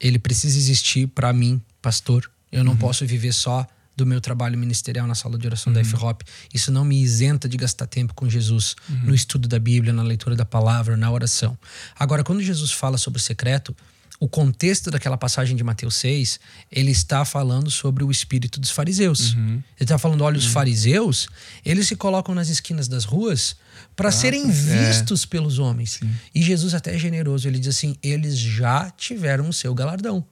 ele precisa existir para mim, pastor. Eu não uhum. posso viver só do meu trabalho ministerial na sala de oração uhum. da F-Hop. Isso não me isenta de gastar tempo com Jesus uhum. no estudo da Bíblia, na leitura da palavra, na oração. Agora, quando Jesus fala sobre o secreto, o contexto daquela passagem de Mateus 6, ele está falando sobre o espírito dos fariseus. Uhum. Ele está falando, olha, os uhum. fariseus, eles se colocam nas esquinas das ruas para ah, serem é. vistos é. pelos homens. Sim. E Jesus até é generoso, ele diz assim, eles já tiveram o seu galardão. O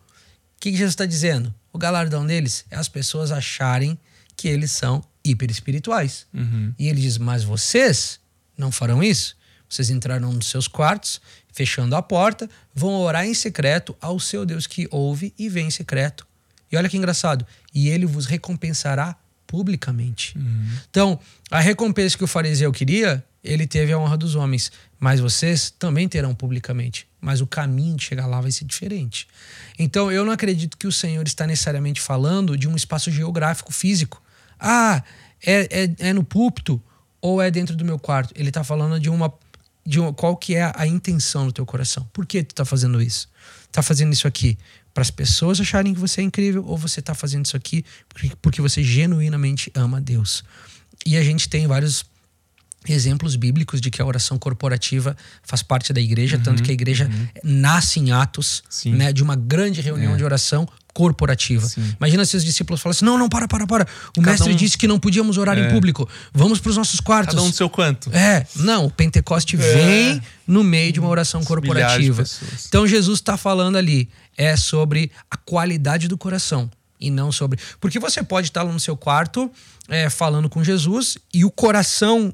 que, que Jesus está dizendo? O galardão deles é as pessoas acharem que eles são hiper espirituais. Uhum. E ele diz: Mas vocês não farão isso. Vocês entrarão nos seus quartos, fechando a porta, vão orar em secreto ao seu Deus que ouve e vê em secreto. E olha que engraçado. E ele vos recompensará publicamente. Uhum. Então, a recompensa que o fariseu queria, ele teve a honra dos homens. Mas vocês também terão publicamente mas o caminho de chegar lá vai ser diferente. Então eu não acredito que o Senhor está necessariamente falando de um espaço geográfico físico. Ah, é, é, é no púlpito ou é dentro do meu quarto? Ele está falando de uma, de uma. Qual que é a intenção do teu coração? Por que tu está fazendo isso? Está fazendo isso aqui para as pessoas acharem que você é incrível ou você está fazendo isso aqui porque você genuinamente ama Deus? E a gente tem vários exemplos bíblicos de que a oração corporativa faz parte da igreja, uhum, tanto que a igreja uhum. nasce em Atos, Sim. né, de uma grande reunião é. de oração corporativa. Sim. Imagina se os discípulos falassem: não, não, para, para, para. O Cada mestre um... disse que não podíamos orar é. em público. Vamos para os nossos quartos. Cada um no seu canto. É, não, o Pentecoste é. vem no meio de uma oração corporativa. Então Jesus está falando ali é sobre a qualidade do coração e não sobre. Porque você pode estar lá no seu quarto é, falando com Jesus e o coração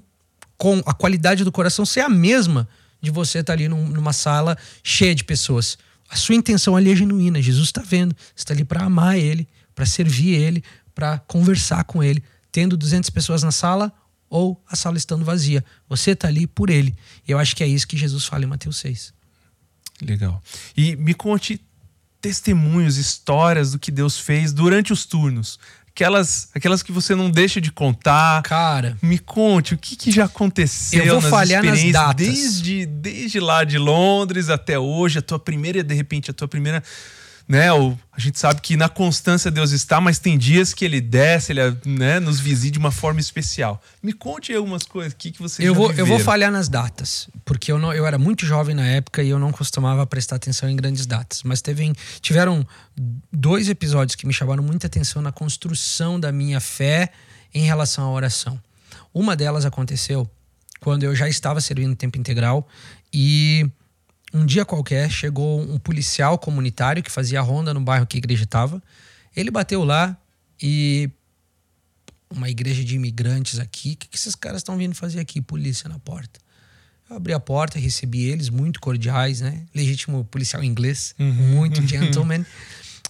com a qualidade do coração ser a mesma de você estar tá ali num, numa sala cheia de pessoas. A sua intenção ali é genuína. Jesus está vendo. Você está ali para amar Ele, para servir Ele, para conversar com Ele. Tendo 200 pessoas na sala ou a sala estando vazia. Você está ali por Ele. E eu acho que é isso que Jesus fala em Mateus 6. Legal. E me conte testemunhos, histórias do que Deus fez durante os turnos aquelas, aquelas que você não deixa de contar. Cara, me conte o que, que já aconteceu. Eu vou nas falhar nas datas. Desde, desde lá de Londres até hoje, a tua primeira, de repente, a tua primeira né? O, a gente sabe que na constância Deus está, mas tem dias que ele desce, ele né, nos visita de uma forma especial. Me conte algumas coisas que, que você eu vou Eu vou falhar nas datas, porque eu, não, eu era muito jovem na época e eu não costumava prestar atenção em grandes datas. Mas teve, tiveram dois episódios que me chamaram muita atenção na construção da minha fé em relação à oração. Uma delas aconteceu quando eu já estava servindo tempo integral e um dia qualquer chegou um policial comunitário que fazia ronda no bairro que a igreja estava. Ele bateu lá e uma igreja de imigrantes aqui, o que, que esses caras estão vindo fazer aqui? Polícia na porta. Eu abri a porta, recebi eles, muito cordiais, né? Legítimo policial inglês, uhum. muito gentleman.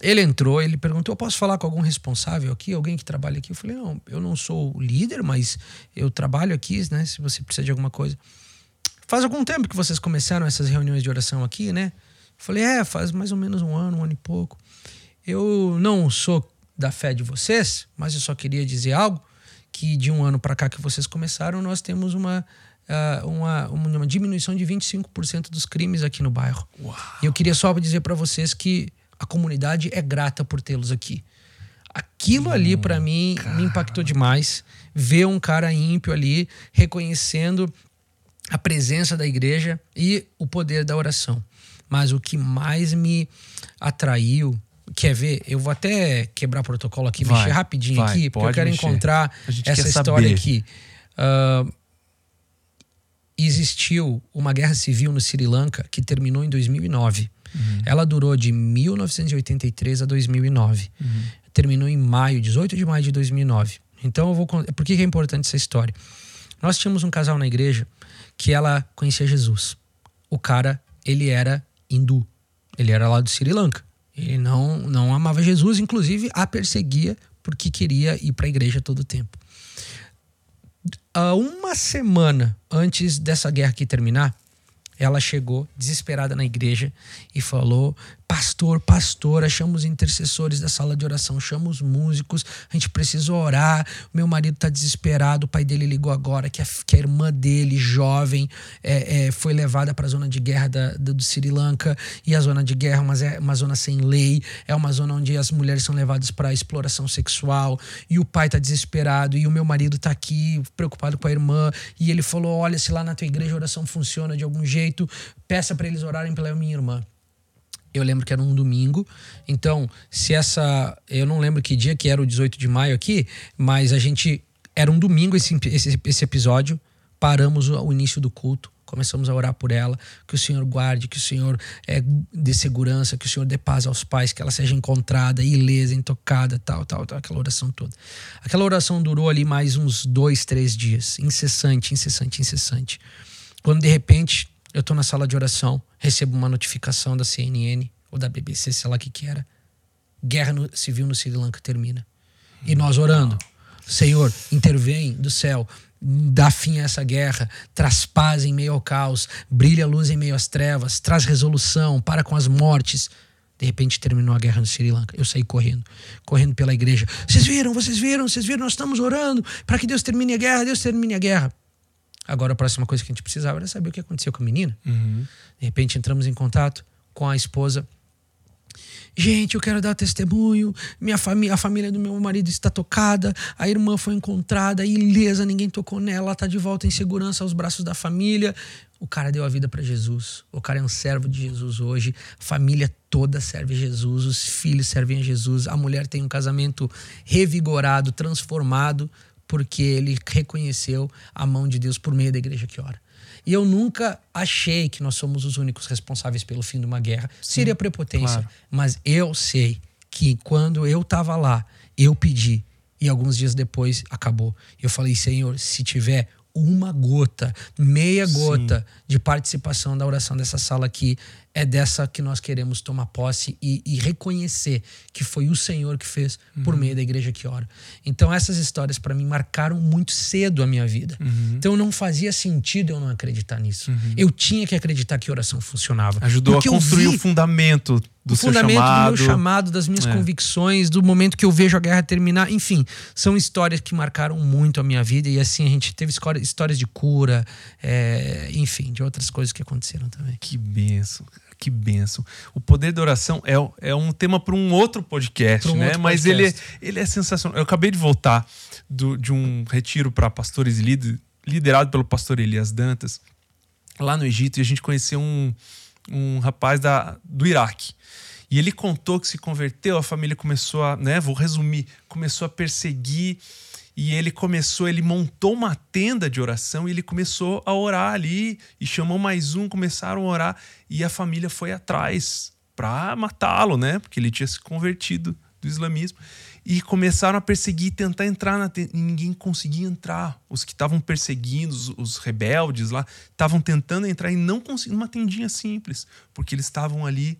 Ele entrou, ele perguntou: posso falar com algum responsável aqui, alguém que trabalha aqui? Eu falei: não, eu não sou o líder, mas eu trabalho aqui, né? Se você precisa de alguma coisa. Faz algum tempo que vocês começaram essas reuniões de oração aqui, né? falei, é, faz mais ou menos um ano, um ano e pouco. Eu não sou da fé de vocês, mas eu só queria dizer algo que de um ano para cá que vocês começaram, nós temos uma, uh, uma, uma diminuição de 25% dos crimes aqui no bairro. Uau. E eu queria só dizer para vocês que a comunidade é grata por tê-los aqui. Aquilo hum, ali para mim cara. me impactou demais. Ver um cara ímpio ali reconhecendo a presença da igreja e o poder da oração. Mas o que mais me atraiu, quer ver? Eu vou até quebrar o protocolo aqui, vai, mexer rapidinho vai, aqui, porque eu quero mexer. encontrar essa história saber. aqui. Uh, existiu uma guerra civil no Sri Lanka que terminou em 2009. Uhum. Ela durou de 1983 a 2009. Uhum. Terminou em maio, 18 de maio de 2009. Então eu vou. Por que é importante essa história? Nós tínhamos um casal na igreja que ela conhecia Jesus. O cara, ele era hindu. Ele era lá do Sri Lanka. Ele não, não amava Jesus, inclusive a perseguia porque queria ir para a igreja todo o tempo. uma semana antes dessa guerra aqui terminar, ela chegou desesperada na igreja e falou pastor, pastora, chama os intercessores da sala de oração, chama os músicos, a gente precisa orar. Meu marido está desesperado, o pai dele ligou agora que a, que a irmã dele, jovem, é, é, foi levada para a zona de guerra da, do Sri Lanka. E a zona de guerra é uma zona sem lei, é uma zona onde as mulheres são levadas para exploração sexual. E o pai está desesperado, e o meu marido está aqui preocupado com a irmã. E ele falou: Olha, se lá na tua igreja a oração funciona de algum jeito, peça para eles orarem pela minha irmã. Eu lembro que era um domingo. Então, se essa. Eu não lembro que dia que era o 18 de maio aqui, mas a gente. Era um domingo esse, esse, esse episódio. Paramos o, o início do culto. Começamos a orar por ela, que o Senhor guarde, que o Senhor é, dê segurança, que o Senhor dê paz aos pais, que ela seja encontrada, ilesa, intocada, tal, tal, tal, aquela oração toda. Aquela oração durou ali mais uns dois, três dias, incessante, incessante, incessante. Quando de repente eu tô na sala de oração, recebo uma notificação da CNN ou da BBC, sei lá o que que era. Guerra no, civil no Sri Lanka termina. E nós orando. Senhor, intervém do céu, dá fim a essa guerra, traz paz em meio ao caos, brilha a luz em meio às trevas, traz resolução, para com as mortes. De repente terminou a guerra no Sri Lanka. Eu saí correndo, correndo pela igreja. Vocês viram, vocês viram, vocês viram, nós estamos orando para que Deus termine a guerra, Deus termine a guerra. Agora a próxima coisa que a gente precisava era saber o que aconteceu com a menina. Uhum. De repente entramos em contato com a esposa. Gente, eu quero dar testemunho. Minha família, a família do meu marido está tocada. A irmã foi encontrada, ilesa, ninguém tocou nela. Ela está de volta em segurança aos braços da família. O cara deu a vida para Jesus. O cara é um servo de Jesus hoje. A família toda serve a Jesus. Os filhos servem a Jesus. A mulher tem um casamento revigorado, transformado porque ele reconheceu a mão de Deus por meio da igreja que ora. E eu nunca achei que nós somos os únicos responsáveis pelo fim de uma guerra. Sim, Seria prepotência. Claro. Mas eu sei que quando eu estava lá, eu pedi. E alguns dias depois acabou. Eu falei, Senhor, se tiver uma gota, meia gota Sim. de participação da oração dessa sala aqui, é dessa que nós queremos tomar posse e, e reconhecer que foi o Senhor que fez uhum. por meio da igreja que ora. Então essas histórias para mim marcaram muito cedo a minha vida. Uhum. Então não fazia sentido eu não acreditar nisso. Uhum. Eu tinha que acreditar que a oração funcionava. Ajudou a construir o fundamento do fundamento chamado. do meu chamado, das minhas é. convicções, do momento que eu vejo a guerra terminar. Enfim, são histórias que marcaram muito a minha vida. E assim, a gente teve histórias de cura, é, enfim, de outras coisas que aconteceram também. Que benção, que benção. O poder da oração é, é um tema para um outro podcast, um né? Outro Mas podcast. Ele, ele é sensacional. Eu acabei de voltar do, de um retiro para pastores liderado pelo pastor Elias Dantas, lá no Egito, e a gente conheceu um, um rapaz da, do Iraque. E ele contou que se converteu, a família começou a, né, vou resumir, começou a perseguir e ele começou, ele montou uma tenda de oração e ele começou a orar ali e chamou mais um, começaram a orar e a família foi atrás para matá-lo, né? Porque ele tinha se convertido do islamismo e começaram a perseguir, tentar entrar na tenda e ninguém conseguia entrar. Os que estavam perseguindo, os, os, rebeldes lá, estavam tentando entrar e não conseguiam uma tendinha simples, porque eles estavam ali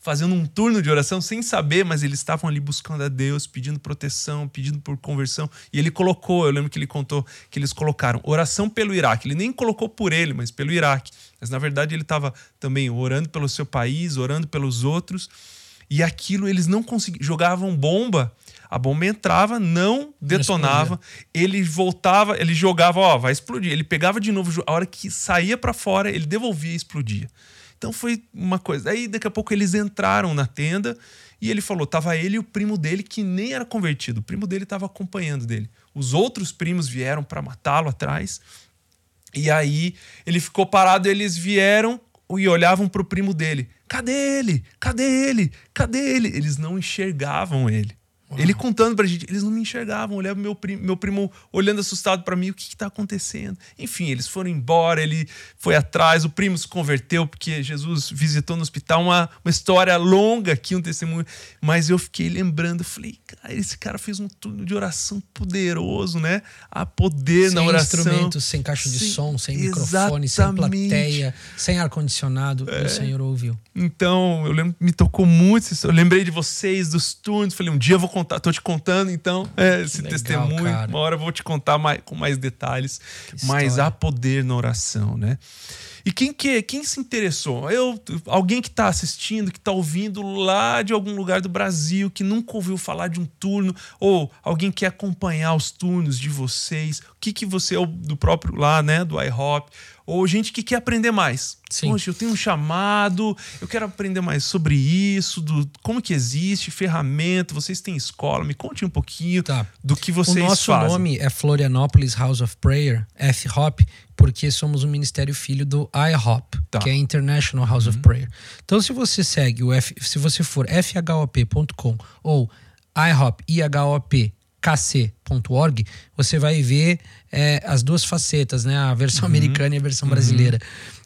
fazendo um turno de oração sem saber, mas eles estavam ali buscando a Deus, pedindo proteção, pedindo por conversão. E ele colocou, eu lembro que ele contou que eles colocaram oração pelo Iraque. Ele nem colocou por ele, mas pelo Iraque. Mas na verdade ele estava também orando pelo seu país, orando pelos outros. E aquilo eles não conseguiam, jogavam bomba a bomba entrava, não detonava, ele voltava, ele jogava, ó, vai explodir. Ele pegava de novo, a hora que saía para fora, ele devolvia e explodia. Então foi uma coisa. Aí daqui a pouco eles entraram na tenda e ele falou: tava ele e o primo dele que nem era convertido. O primo dele estava acompanhando dele. Os outros primos vieram para matá-lo atrás. E aí ele ficou parado, eles vieram e olhavam para o primo dele. Cadê ele? Cadê ele? Cadê ele? Eles não enxergavam ele. Ele contando pra gente, eles não me enxergavam, olhava meu primo, meu primo olhando assustado para mim, o que, que tá acontecendo? Enfim, eles foram embora, ele foi atrás, o primo se converteu porque Jesus visitou no hospital, uma, uma história longa aqui, um testemunho, mas eu fiquei lembrando, falei, cara, esse cara fez um turno de oração poderoso, né? Há poder sem na oração. Sem instrumentos, sem caixa de sem, som, sem microfone, sem plateia, sem ar-condicionado, é. o Senhor ouviu. Então, eu lembro, me tocou muito, eu lembrei de vocês, dos turnos, falei, um dia eu vou contar, tô te contando, então, é, esse legal, testemunho. Cara. Uma hora eu vou te contar mais, com mais detalhes. Mas há poder na oração, né? E quem que quem se interessou? Eu, alguém que está assistindo, que está ouvindo lá de algum lugar do Brasil, que nunca ouviu falar de um turno, ou alguém que quer acompanhar os turnos de vocês, o que que você, ou do próprio lá, né, do iHop, ou gente que quer aprender mais. Sim. Poxa, eu tenho um chamado, eu quero aprender mais sobre isso, do como que existe, ferramenta, vocês têm escola, me conte um pouquinho tá. do que vocês fazem. O nosso fazem. nome é Florianópolis House of Prayer, F-Hop, porque somos um ministério filho do IHOP, tá. que é International House uhum. of Prayer. Então, se você segue o F, se você for fhop.com ou IHOP, IHOP, kc.org, você vai ver é, as duas facetas, né? A versão uhum. americana e a versão uhum. brasileira.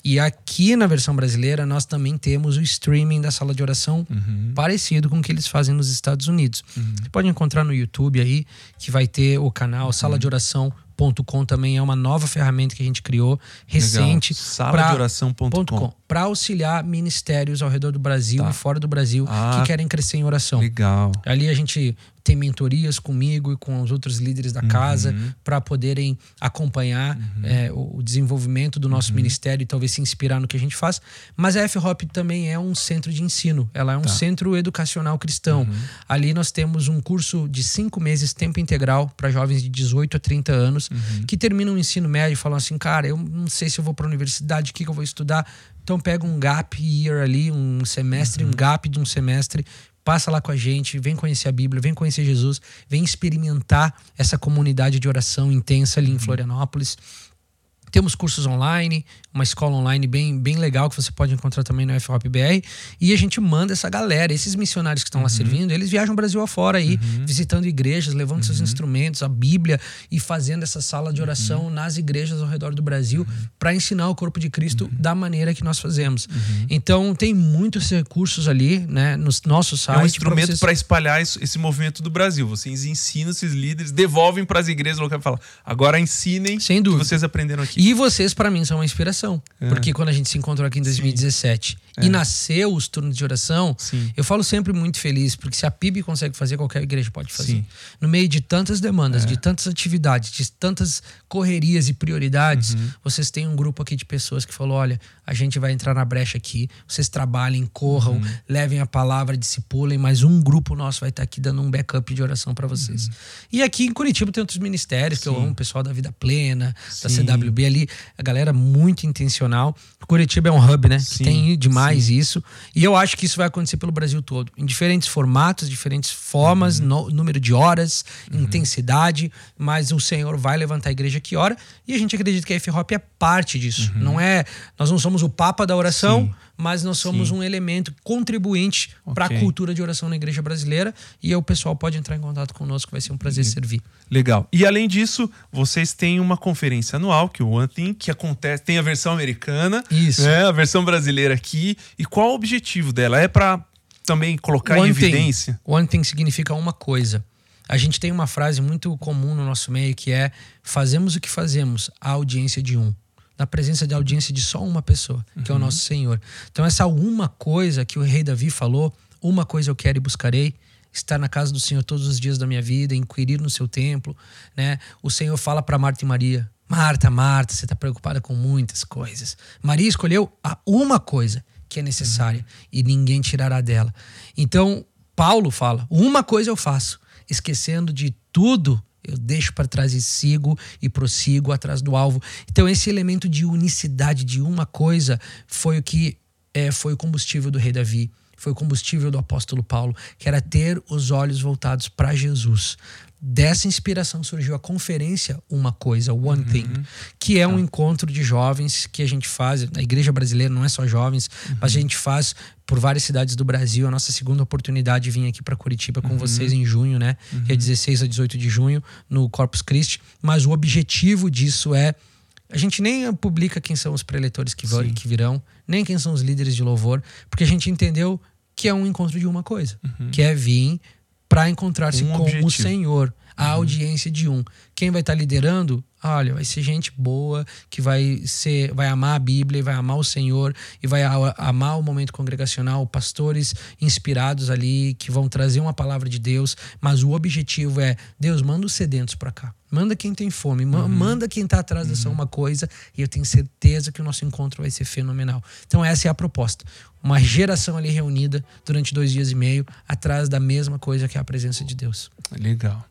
E aqui na versão brasileira, nós também temos o streaming da sala de oração uhum. parecido com o que eles fazem nos Estados Unidos. Uhum. Você pode encontrar no YouTube aí, que vai ter o canal Sala de Oração .com também é uma nova ferramenta que a gente criou recente. Sala de oração.com. Para auxiliar ministérios ao redor do Brasil tá. e fora do Brasil ah, que querem crescer em oração. Legal. Ali a gente tem mentorias comigo e com os outros líderes da casa uhum. para poderem acompanhar uhum. é, o desenvolvimento do nosso uhum. ministério e talvez se inspirar no que a gente faz. Mas a F-Hop também é um centro de ensino, ela é um tá. centro educacional cristão. Uhum. Ali nós temos um curso de cinco meses, tempo integral, para jovens de 18 a 30 anos, uhum. que terminam o ensino médio e falam assim: cara, eu não sei se eu vou para a universidade, o que, que eu vou estudar. Então pega um gap year ali, um semestre, um uhum. gap de um semestre passa lá com a gente, vem conhecer a Bíblia, vem conhecer Jesus, vem experimentar essa comunidade de oração intensa ali em uhum. Florianópolis. Temos cursos online, uma escola online bem, bem legal que você pode encontrar também no FOPBR. E a gente manda essa galera, esses missionários que estão uhum. lá servindo, eles viajam Brasil afora aí, uhum. visitando igrejas, levando uhum. seus instrumentos, a Bíblia e fazendo essa sala de oração uhum. nas igrejas ao redor do Brasil uhum. para ensinar o corpo de Cristo uhum. da maneira que nós fazemos. Então tem muitos recursos ali, né, nos nossos sites. É um instrumento para vocês... espalhar esse movimento do Brasil. Vocês ensinam esses líderes, devolvem para as igrejas locais e falam: agora ensinem Sem dúvida. o que vocês aprenderam aqui. E vocês, para mim, são uma inspiração. É. Porque quando a gente se encontrou aqui em 2017 é. e nasceu os turnos de oração, Sim. eu falo sempre muito feliz, porque se a PIB consegue fazer, qualquer igreja pode fazer. Sim. No meio de tantas demandas, é. de tantas atividades, de tantas correrias e prioridades, uhum. vocês têm um grupo aqui de pessoas que falou: olha, a gente vai entrar na brecha aqui, vocês trabalhem, corram, uhum. levem a palavra, discipulem, mas um grupo nosso vai estar aqui dando um backup de oração para vocês. Uhum. E aqui em Curitiba tem outros ministérios Sim. que eu amo, o pessoal da Vida Plena, da CWB ali, a galera muito intencional. Curitiba é um hub, né? Sim, tem demais sim. isso. E eu acho que isso vai acontecer pelo Brasil todo. Em diferentes formatos, diferentes formas, uhum. no, número de horas, uhum. intensidade. Mas o Senhor vai levantar a igreja que ora. E a gente acredita que a F-Hop é parte disso. Uhum. Não é. Nós não somos o Papa da oração. Sim mas nós somos Sim. um elemento contribuinte okay. para a cultura de oração na igreja brasileira e o pessoal pode entrar em contato conosco, vai ser um prazer servir. Legal. E além disso, vocês têm uma conferência anual, que é o One Thing, que acontece, tem a versão americana, Isso. Né, a versão brasileira aqui. E qual o objetivo dela? É para também colocar One em evidência? Thing. One Thing significa uma coisa. A gente tem uma frase muito comum no nosso meio que é: fazemos o que fazemos, a audiência de um na presença de audiência de só uma pessoa, que uhum. é o nosso Senhor. Então, essa uma coisa que o rei Davi falou, uma coisa eu quero e buscarei, estar na casa do Senhor todos os dias da minha vida, inquirir no seu templo, né? O Senhor fala para Marta e Maria: Marta, Marta, você está preocupada com muitas coisas. Maria escolheu a uma coisa que é necessária uhum. e ninguém tirará dela. Então, Paulo fala: uma coisa eu faço, esquecendo de tudo eu deixo para trás e sigo e prossigo atrás do alvo. Então, esse elemento de unicidade de uma coisa foi o que é, foi o combustível do rei Davi, foi o combustível do apóstolo Paulo, que era ter os olhos voltados para Jesus. Dessa inspiração surgiu a conferência Uma Coisa, One uhum. Thing, que é um tá. encontro de jovens que a gente faz. Na igreja brasileira não é só jovens, uhum. mas a gente faz por várias cidades do Brasil. A nossa segunda oportunidade de vir aqui para Curitiba com uhum. vocês em junho, né? É 16 uhum. a 18 de junho, no Corpus Christi. Mas o objetivo disso é. A gente nem publica quem são os preletores que, vão, que virão, nem quem são os líderes de louvor, porque a gente entendeu que é um encontro de uma coisa, uhum. que é vir para encontrar-se um com objetivo. o Senhor, a uhum. audiência de um, Quem vai estar tá liderando? Olha, vai ser gente boa que vai ser, vai amar a Bíblia, vai amar o Senhor e vai amar o momento congregacional, pastores inspirados ali que vão trazer uma palavra de Deus, mas o objetivo é Deus manda os sedentos para cá. Manda quem tem fome, uhum. manda quem está atrás dessa uhum. uma coisa, e eu tenho certeza que o nosso encontro vai ser fenomenal. Então, essa é a proposta. Uma geração ali reunida durante dois dias e meio, atrás da mesma coisa que é a presença de Deus. Legal.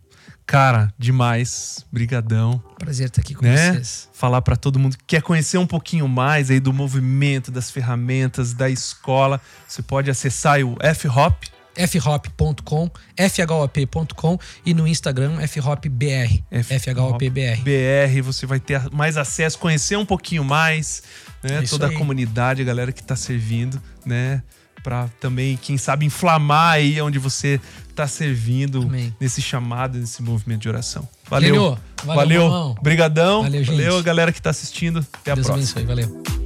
Cara, demais. Brigadão. Prazer estar aqui com né? vocês. Falar para todo mundo que quer conhecer um pouquinho mais aí do movimento, das ferramentas, da escola. Você pode acessar o FHOP, fhop.com, fhop.com e no Instagram fhopbr, fhopbr. BR, você vai ter mais acesso, conhecer um pouquinho mais, né? É Toda aí. a comunidade, a galera que está servindo, né? Para também, quem sabe, inflamar aí onde você está servindo Amém. nesse chamado, nesse movimento de oração. Valeu. Valeu. Valeu. Valeu. Obrigadão. Valeu, gente. Valeu, galera que está assistindo. Até a Deus próxima. Abençoe. Valeu.